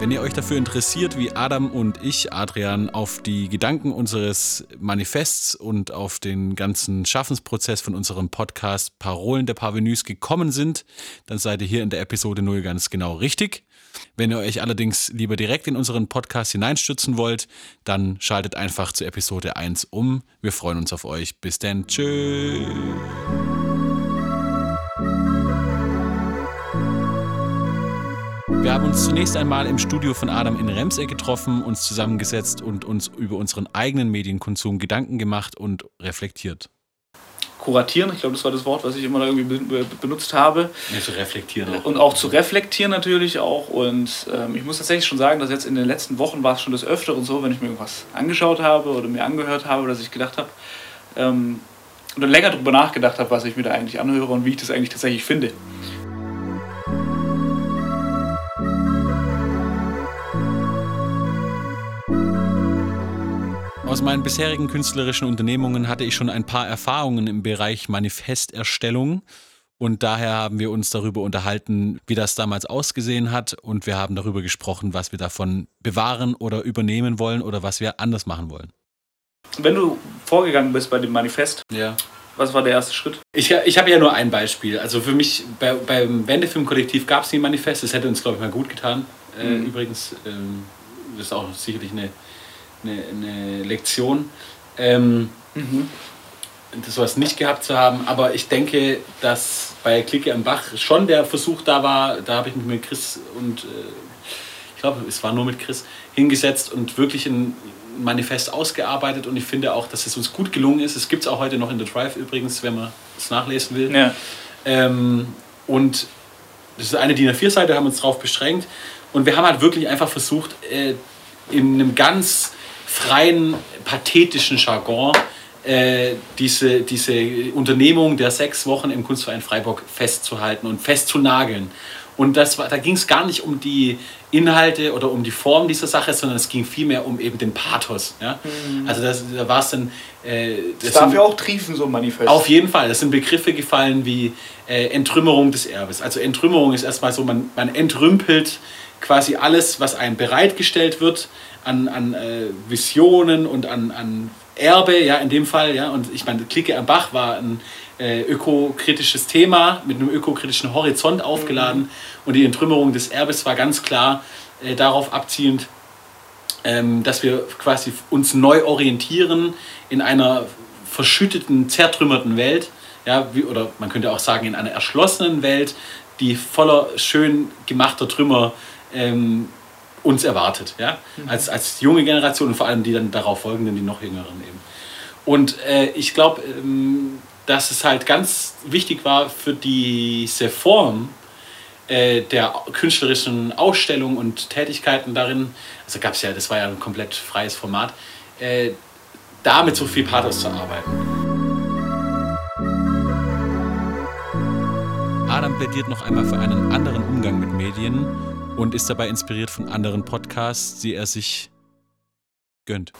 Wenn ihr euch dafür interessiert, wie Adam und ich, Adrian, auf die Gedanken unseres Manifests und auf den ganzen Schaffensprozess von unserem Podcast Parolen der Parvenus gekommen sind, dann seid ihr hier in der Episode 0 ganz genau richtig. Wenn ihr euch allerdings lieber direkt in unseren Podcast hineinstürzen wollt, dann schaltet einfach zu Episode 1 um. Wir freuen uns auf euch. Bis dann. Tschüss. Wir haben uns zunächst einmal im Studio von Adam in Remseck getroffen, uns zusammengesetzt und uns über unseren eigenen Medienkonsum Gedanken gemacht und reflektiert. Kuratieren, ich glaube, das war das Wort, was ich immer da irgendwie benutzt habe. Ja, zu reflektieren auch. Und auch zu reflektieren natürlich auch. Und ähm, ich muss tatsächlich schon sagen, dass jetzt in den letzten Wochen war es schon das Öfteren so, wenn ich mir irgendwas angeschaut habe oder mir angehört habe, dass ich gedacht habe, ähm, oder länger darüber nachgedacht habe, was ich mir da eigentlich anhöre und wie ich das eigentlich tatsächlich finde. Aus meinen bisherigen künstlerischen Unternehmungen hatte ich schon ein paar Erfahrungen im Bereich Manifesterstellung. Und daher haben wir uns darüber unterhalten, wie das damals ausgesehen hat. Und wir haben darüber gesprochen, was wir davon bewahren oder übernehmen wollen oder was wir anders machen wollen. Wenn du vorgegangen bist bei dem Manifest, ja. was war der erste Schritt? Ich, ich habe ja nur ein Beispiel. Also für mich, bei, beim Wendefilm-Kollektiv gab es nie ein Manifest. Das hätte uns, glaube ich, mal gut getan. Äh, mhm. Äh, übrigens, ähm, das ist auch sicherlich eine eine, eine Lektion. Ähm, mhm. Das nicht gehabt zu haben, aber ich denke, dass bei Clique am Bach schon der Versuch da war, da habe ich mich mit Chris und äh, ich glaube, es war nur mit Chris hingesetzt und wirklich ein Manifest ausgearbeitet und ich finde auch, dass es uns gut gelungen ist. Es gibt es auch heute noch in The Drive übrigens, wenn man es nachlesen will. Ja. Ähm, und das ist eine DIN A4-Seite, haben uns darauf beschränkt und wir haben halt wirklich einfach versucht, äh, in einem ganz freien, pathetischen Jargon äh, diese, diese Unternehmung der sechs Wochen im Kunstverein Freiburg festzuhalten und festzunageln. Und das war, da ging es gar nicht um die Inhalte oder um die Form dieser Sache, sondern es ging vielmehr um eben den Pathos. Ja? Mhm. Also das, da war es dann... Äh, das, das darf ja auch triefen, so ein Manifest. Auf jeden Fall. Das sind Begriffe gefallen wie äh, Entrümmerung des Erbes. Also Entrümmerung ist erstmal so, man, man entrümpelt quasi alles, was einem bereitgestellt wird, an, an äh, Visionen und an, an Erbe, ja, in dem Fall, ja. Und ich meine, Clique am Bach war ein äh, ökokritisches Thema mit einem ökokritischen Horizont aufgeladen. Mhm. Und die Entrümmerung des Erbes war ganz klar äh, darauf abzielend, ähm, dass wir quasi uns neu orientieren in einer verschütteten, zertrümmerten Welt. Ja, wie, oder man könnte auch sagen, in einer erschlossenen Welt, die voller schön gemachter Trümmer ähm, uns erwartet, ja? Mhm. Als, als junge Generation und vor allem die dann darauf folgenden, die noch jüngeren eben. Und äh, ich glaube, ähm, dass es halt ganz wichtig war für diese Form äh, der künstlerischen Ausstellung und Tätigkeiten darin, also gab es ja, das war ja ein komplett freies Format, äh, da mit so viel Pathos zu arbeiten. Adam plädiert noch einmal für einen anderen Umgang mit Medien und ist dabei inspiriert von anderen Podcasts, die er sich gönnt.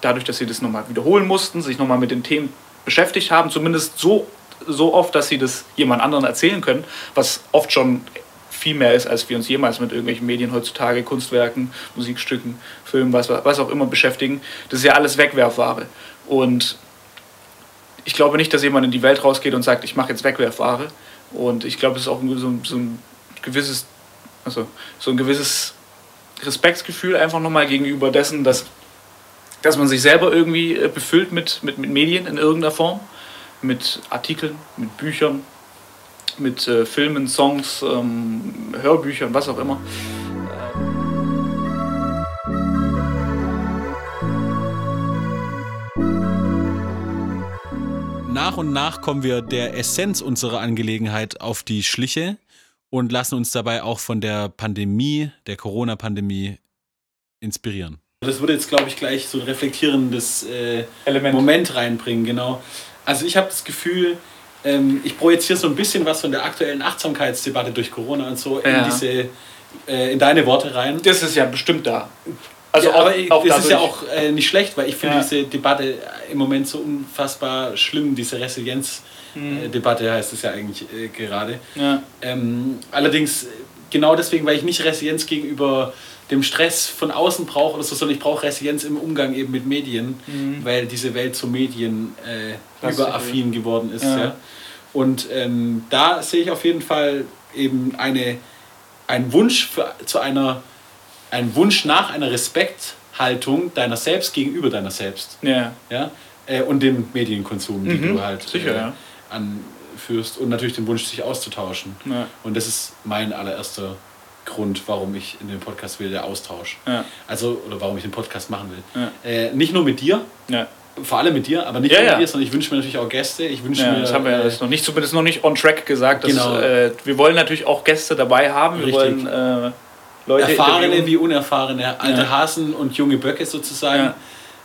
Dadurch, dass sie das nochmal wiederholen mussten, sich nochmal mit den Themen beschäftigt haben, zumindest so, so oft, dass sie das jemand anderen erzählen können, was oft schon viel mehr ist, als wir uns jemals mit irgendwelchen Medien heutzutage, Kunstwerken, Musikstücken, Filmen, was, was auch immer beschäftigen. Das ist ja alles Wegwerfware. Und ich glaube nicht, dass jemand in die Welt rausgeht und sagt, ich mache jetzt Wegwerfware. Und ich glaube, es ist auch so, so ein gewisses also so ein gewisses Respektsgefühl einfach nochmal gegenüber dessen, dass, dass man sich selber irgendwie äh, befüllt mit, mit, mit Medien in irgendeiner Form, mit Artikeln, mit Büchern, mit äh, Filmen, Songs, ähm, Hörbüchern, was auch immer. Nach und nach kommen wir der Essenz unserer Angelegenheit auf die Schliche und lassen uns dabei auch von der Pandemie, der Corona-Pandemie inspirieren. Das würde jetzt, glaube ich, gleich so ein reflektierendes äh, Moment reinbringen, genau. Also ich habe das Gefühl, ähm, ich projiziere so ein bisschen was von der aktuellen Achtsamkeitsdebatte durch Corona und so ja. in diese, äh, in deine Worte rein. Das ist ja bestimmt da. Also ja, auch, aber auch das ist ja auch äh, nicht schlecht, weil ich finde ja. diese Debatte im Moment so unfassbar schlimm, diese Resilienz. Mhm. Debatte heißt es ja eigentlich äh, gerade. Ja. Ähm, allerdings genau deswegen, weil ich nicht Resilienz gegenüber dem Stress von außen brauche oder so, sondern ich brauche Resilienz im Umgang eben mit Medien, Mhm. weil diese Welt so Medien äh, überaffin geworden ist. Ja. Ja. Und ähm, da sehe ich auf jeden Fall eben eine, einen Wunsch für, zu einer, einen Wunsch nach einer Respekthaltung deiner selbst gegenüber deiner selbst. Ja. Ja? Äh, und dem Medienkonsum, den Mhm. du halt Sicher, äh, ja. Anführst. Und natürlich den Wunsch, sich auszutauschen. Ja. Und das ist mein allererster Grund, warum ich in den Podcast will, der Austausch. Ja. Also, oder warum ich den Podcast machen will. Äh, nicht nur mit dir, vor allem mit dir, aber nicht Ja, nur mit dir, sondern ich wünsche mir natürlich auch Gäste. Ich wünsche Ja, mir. das haben wir ja äh, noch nicht, zumindest noch nicht on track gesagt. Dass, Genau. äh, wir wollen natürlich auch Gäste dabei haben. Wir Richtig. wollen äh, Leute erfahrene wie unerfahrene, alte Ja. Hasen und junge Böcke sozusagen.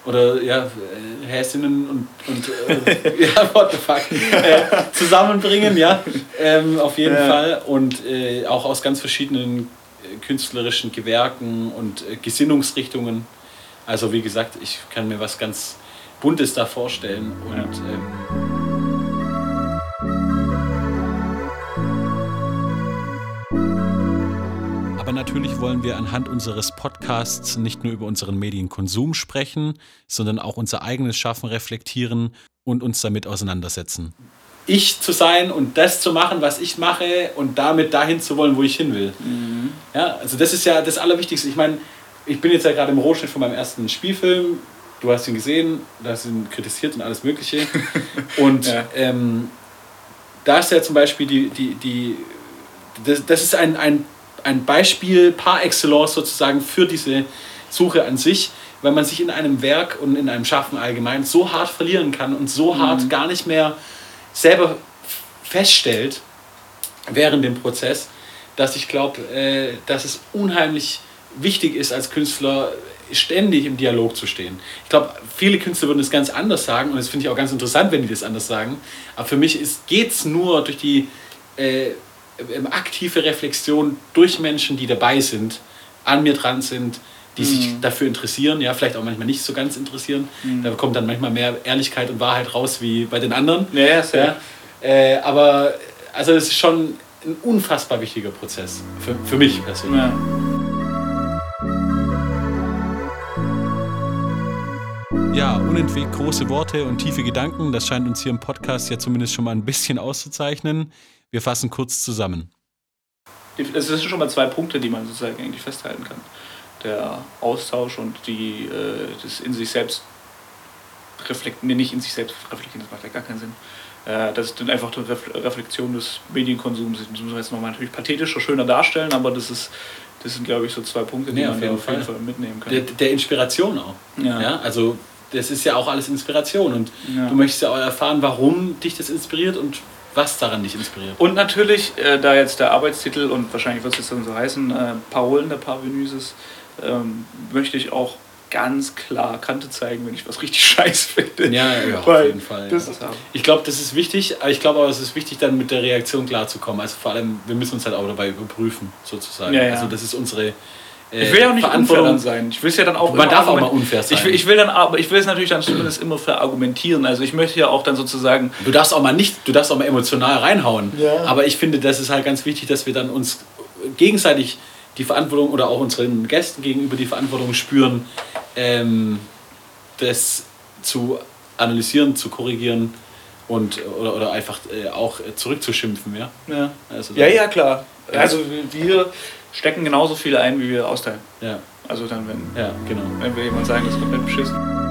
Oder ja, äh, Häsinnen und, und äh, ja, what the fuck, äh, zusammenbringen, ja, ähm, auf jeden Ja. Fall. Und äh, auch aus ganz verschiedenen äh, künstlerischen Gewerken und äh, Gesinnungsrichtungen. Also wie gesagt, ich kann mir was ganz Buntes da vorstellen. Und Ja. Aber natürlich wollen wir anhand unseres Podcasts nicht nur über unseren Medienkonsum sprechen, sondern auch unser eigenes Schaffen reflektieren und uns damit auseinandersetzen. Ich zu sein und das zu machen, was ich mache und damit dahin zu wollen, wo ich hin will. Ja, also das ist ja das Allerwichtigste. Ich meine, ich bin jetzt ja gerade im Rohschnitt von meinem ersten Spielfilm. Du hast ihn gesehen, du hast ihn kritisiert und alles Mögliche. Und Ja. ähm, da ist ja zum Beispiel die, die, die das, das ist ein, ein, ein Beispiel par excellence sozusagen für diese Suche an sich, weil man sich in einem Werk und in einem Schaffen allgemein so hart verlieren kann und so hart gar nicht mehr selber feststellt während dem Prozess, dass ich glaube, äh, dass es unheimlich wichtig ist, als Künstler ständig im Dialog zu stehen. Ich glaube, viele Künstler würden es ganz anders sagen und das finde ich auch ganz interessant, wenn die das anders sagen. Aber für mich geht es nur durch die äh, aktive Reflexion durch Menschen, die dabei sind, an mir dran sind, die sich dafür interessieren, ja, vielleicht auch manchmal nicht so ganz interessieren. Da kommt dann manchmal mehr Ehrlichkeit und Wahrheit raus wie bei den anderen. Ja. Ja, äh, aber also es ist schon ein unfassbar wichtiger Prozess für, für mich persönlich. Ja. Ja, unentwegt große Worte und tiefe Gedanken, das scheint uns hier im Podcast ja zumindest schon mal ein bisschen auszuzeichnen. Wir fassen kurz zusammen. Es sind schon mal zwei Punkte, die man sozusagen eigentlich festhalten kann. Der Austausch und die, äh, das in sich selbst reflektieren, nee, nicht in sich selbst reflektieren, das macht ja gar keinen Sinn. Äh, das ist dann einfach die Ref Reflexion des Medienkonsums. Das müssen wir jetzt nochmal natürlich pathetischer, schöner darstellen, aber das ist, das sind glaube ich so zwei Punkte, die Nee, man auf jeden auf jeden Fall. Fall mitnehmen kann. Der, der Inspiration auch. Ja. Ja, also das ist ja auch alles Inspiration und Ja. du möchtest ja auch erfahren, warum dich das inspiriert und was daran dich inspiriert. Und natürlich, äh, da jetzt der Arbeitstitel und wahrscheinlich wird es jetzt dann so heißen, äh, Parolen der Parvenuses, ähm, möchte ich auch ganz klar Kante zeigen, wenn ich was richtig scheiß finde. Ja, ja, auf Weil jeden Fall. Das ja. ist, Ich glaube, das ist wichtig, aber ich glaube aber, es ist wichtig, dann mit der Reaktion klarzukommen. Also vor allem, wir müssen uns halt auch dabei überprüfen, sozusagen. Ja, ja. Also das ist unsere äh, ich will ja auch nicht unfair sein. Ich will es ja dann auch Man darf auch mal unfair sein. Ich will, ich will dann aber ich will es natürlich dann zumindest immer verargumentieren. Also ich möchte ja auch dann sozusagen Du darfst auch mal nicht, du darfst auch mal emotional reinhauen. Ja. Aber ich finde, das ist halt ganz wichtig, dass wir dann uns gegenseitig die Verantwortung oder auch unseren Gästen gegenüber die Verantwortung spüren, ähm, das zu analysieren, zu korrigieren und oder, oder einfach äh, auch zurückzuschimpfen. Ja, ja. also ja, ja, klar. Also wir stecken genauso viel ein, wie wir austeilen. Ja, Also dann, wenn, ja, genau. wenn wir jemand sagen, das ist komplett beschissen.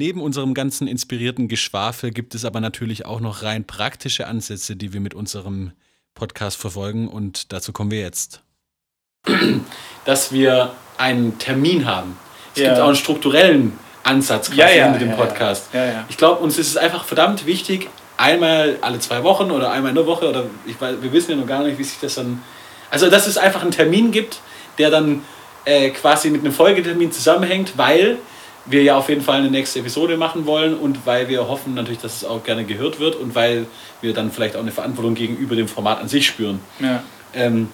Neben unserem ganzen inspirierten Geschwafel gibt es aber natürlich auch noch rein praktische Ansätze, die wir mit unserem Podcast verfolgen und dazu kommen wir jetzt. Dass wir einen Termin haben. Es Ja. gibt auch einen strukturellen Ansatz quasi Ja, ja, mit dem ja, Podcast. Ja, ja. Ich glaube, uns ist es einfach verdammt wichtig, einmal alle zwei Wochen oder einmal in der Woche oder ich weiß, wir wissen ja noch gar nicht, wie sich das dann. Also, dass es einfach einen Termin gibt, der dann äh, quasi mit einem Folgetermin zusammenhängt, weil wir ja auf jeden Fall eine nächste Episode machen wollen und weil wir hoffen natürlich, dass es auch gerne gehört wird und weil wir dann vielleicht auch eine Verantwortung gegenüber dem Format an sich spüren. Ja. Ähm,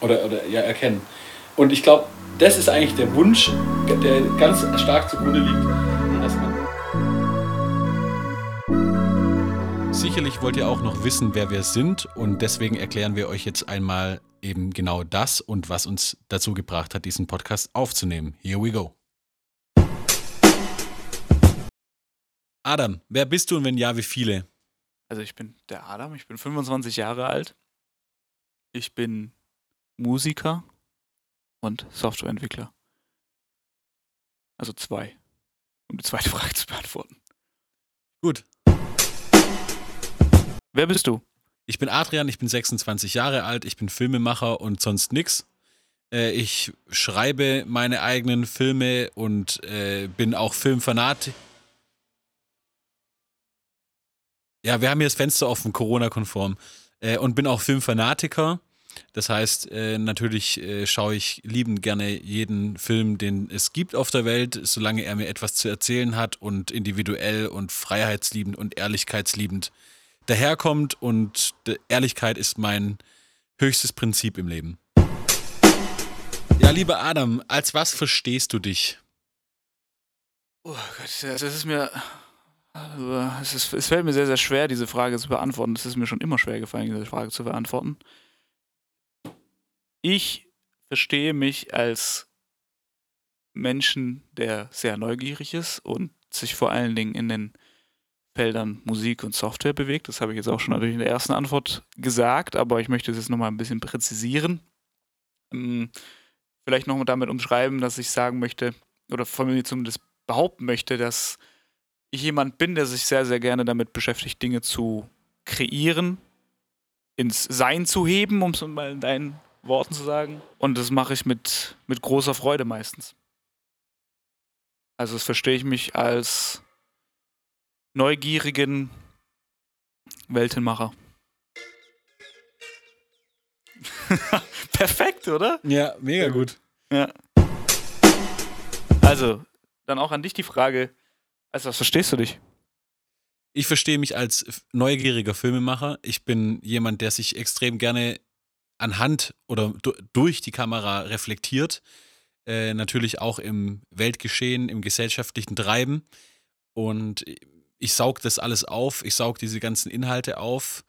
oder, oder ja, erkennen. Und ich glaube, das ist eigentlich der Wunsch, der ganz stark zugrunde liegt. Sicherlich wollt ihr auch noch wissen, wer wir sind und deswegen erklären wir euch jetzt einmal eben genau das und was uns dazu gebracht hat, diesen Podcast aufzunehmen. Here we go. Adam, wer bist du und wenn ja, wie viele? Also ich bin der Adam, ich bin 25 Jahre alt. Ich bin Musiker und Softwareentwickler. Also zwei, um die zweite Frage zu beantworten. Gut. Wer bist du? Ich bin Adrian, ich bin 26 Jahre alt, ich bin Filmemacher und sonst nix. Äh, ich schreibe meine eigenen Filme und äh, bin auch Filmfanat. Ja, wir haben hier das Fenster offen, Corona-konform. Äh, und bin auch Filmfanatiker. Das heißt, äh, natürlich äh, schaue ich liebend gerne jeden Film, den es gibt auf der Welt, solange er mir etwas zu erzählen hat und individuell und freiheitsliebend und ehrlichkeitsliebend daherkommt. Und Ehrlichkeit ist mein höchstes Prinzip im Leben. Ja, lieber Adam, als was verstehst du dich? Oh Gott, das ist mir. Also, es, ist, es fällt mir sehr, sehr schwer, diese Frage zu beantworten. Es ist mir schon immer schwer gefallen, diese Frage zu beantworten. Ich verstehe mich als Menschen, der sehr neugierig ist und sich vor allen Dingen in den Feldern Musik und Software bewegt. Das habe ich jetzt auch schon natürlich in der ersten Antwort gesagt, aber ich möchte es jetzt nochmal ein bisschen präzisieren. Ähm, vielleicht nochmal damit umschreiben, dass ich sagen möchte, oder von mir zumindest behaupten möchte, dass jemand bin, der sich sehr, sehr gerne damit beschäftigt, Dinge zu kreieren, ins Sein zu heben, um es mal in deinen Worten zu sagen. Und das mache ich mit, mit großer Freude meistens. Also das verstehe ich mich als neugierigen Weltenmacher. Perfekt, oder? Ja, mega gut. Ja. Also, dann auch an dich die Frage, als was verstehst du dich? Ich verstehe mich als neugieriger Filmemacher. Ich bin jemand, der sich extrem gerne anhand oder durch die Kamera reflektiert. Äh, natürlich auch im Weltgeschehen, im gesellschaftlichen Treiben. Und ich saug das alles auf. Ich saug diese ganzen Inhalte auf,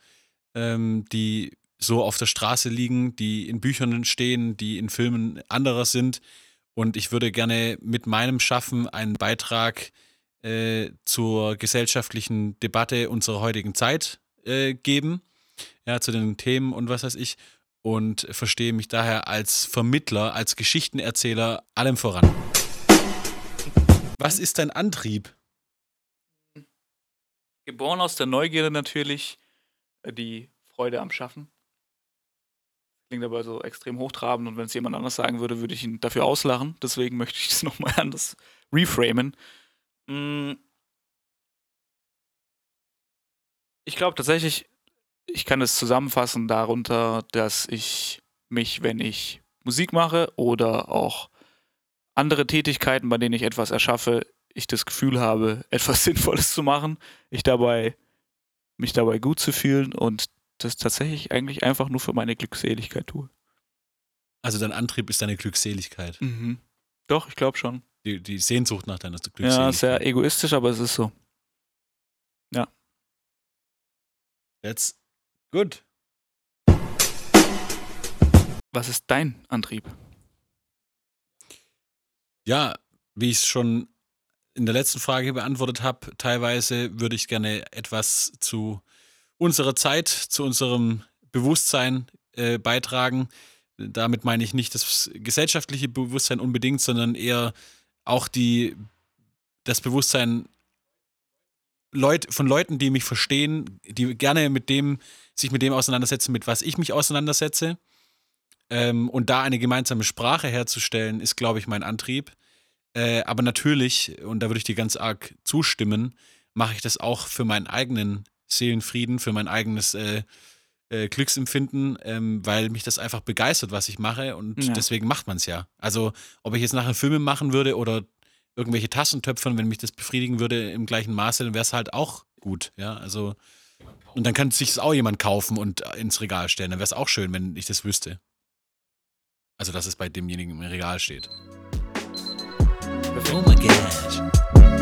ähm, die so auf der Straße liegen, die in Büchern stehen, die in Filmen anderer sind. Und ich würde gerne mit meinem Schaffen einen Beitrag äh, zur gesellschaftlichen Debatte unserer heutigen Zeit äh, geben. Ja, zu den Themen und was weiß ich und verstehe mich daher als Vermittler, als Geschichtenerzähler allem voran. Was ist dein Antrieb? Geboren aus der Neugierde natürlich, äh, die Freude am Schaffen. Klingt aber so extrem hochtrabend und wenn es jemand anders sagen würde, würde ich ihn dafür auslachen. Deswegen möchte ich es nochmal anders reframen. Mm. Ich glaube tatsächlich, ich kann es zusammenfassen darunter, dass ich mich, wenn ich Musik mache oder auch andere Tätigkeiten, bei denen ich etwas erschaffe, ich das Gefühl habe, etwas Sinnvolles zu machen, ich dabei, mich dabei gut zu fühlen und das tatsächlich eigentlich einfach nur für meine Glückseligkeit tue. Also dein Antrieb ist deine Glückseligkeit. Mhm. Doch, ich glaube schon. Die, die Sehnsucht nach deiner Glückseligkeit. Ja, sehr egoistisch, aber es ist so. Ja. That's Gut. Was ist dein Antrieb? Ja, wie ich es schon in der letzten Frage beantwortet habe, teilweise würde ich gerne etwas zu unserer Zeit, zu unserem Bewusstsein äh, beitragen. Damit meine ich nicht das gesellschaftliche Bewusstsein unbedingt, sondern eher auch die, das Bewusstsein Leut, von Leuten, die mich verstehen, die gerne mit dem, sich mit dem auseinandersetzen, mit was ich mich auseinandersetze. Ähm, und da eine gemeinsame Sprache herzustellen, ist, glaube ich, mein Antrieb. Äh, aber natürlich, und da würde ich dir ganz arg zustimmen, mache ich das auch für meinen eigenen Seelenfrieden, für mein eigenes äh, äh, Glücksempfinden, ähm, weil mich das einfach begeistert, was ich mache. Und ja. deswegen macht man es ja. Also, ob ich jetzt nachher Filme machen würde oder irgendwelche Tassentöpfern, wenn mich das befriedigen würde im gleichen Maße, dann wäre es halt auch gut. Ja, also. Und dann kann sich das auch jemand kaufen und ins Regal stellen. Dann wäre es auch schön, wenn ich das wüsste. Also, dass es bei demjenigen im Regal steht. Oh my gosh.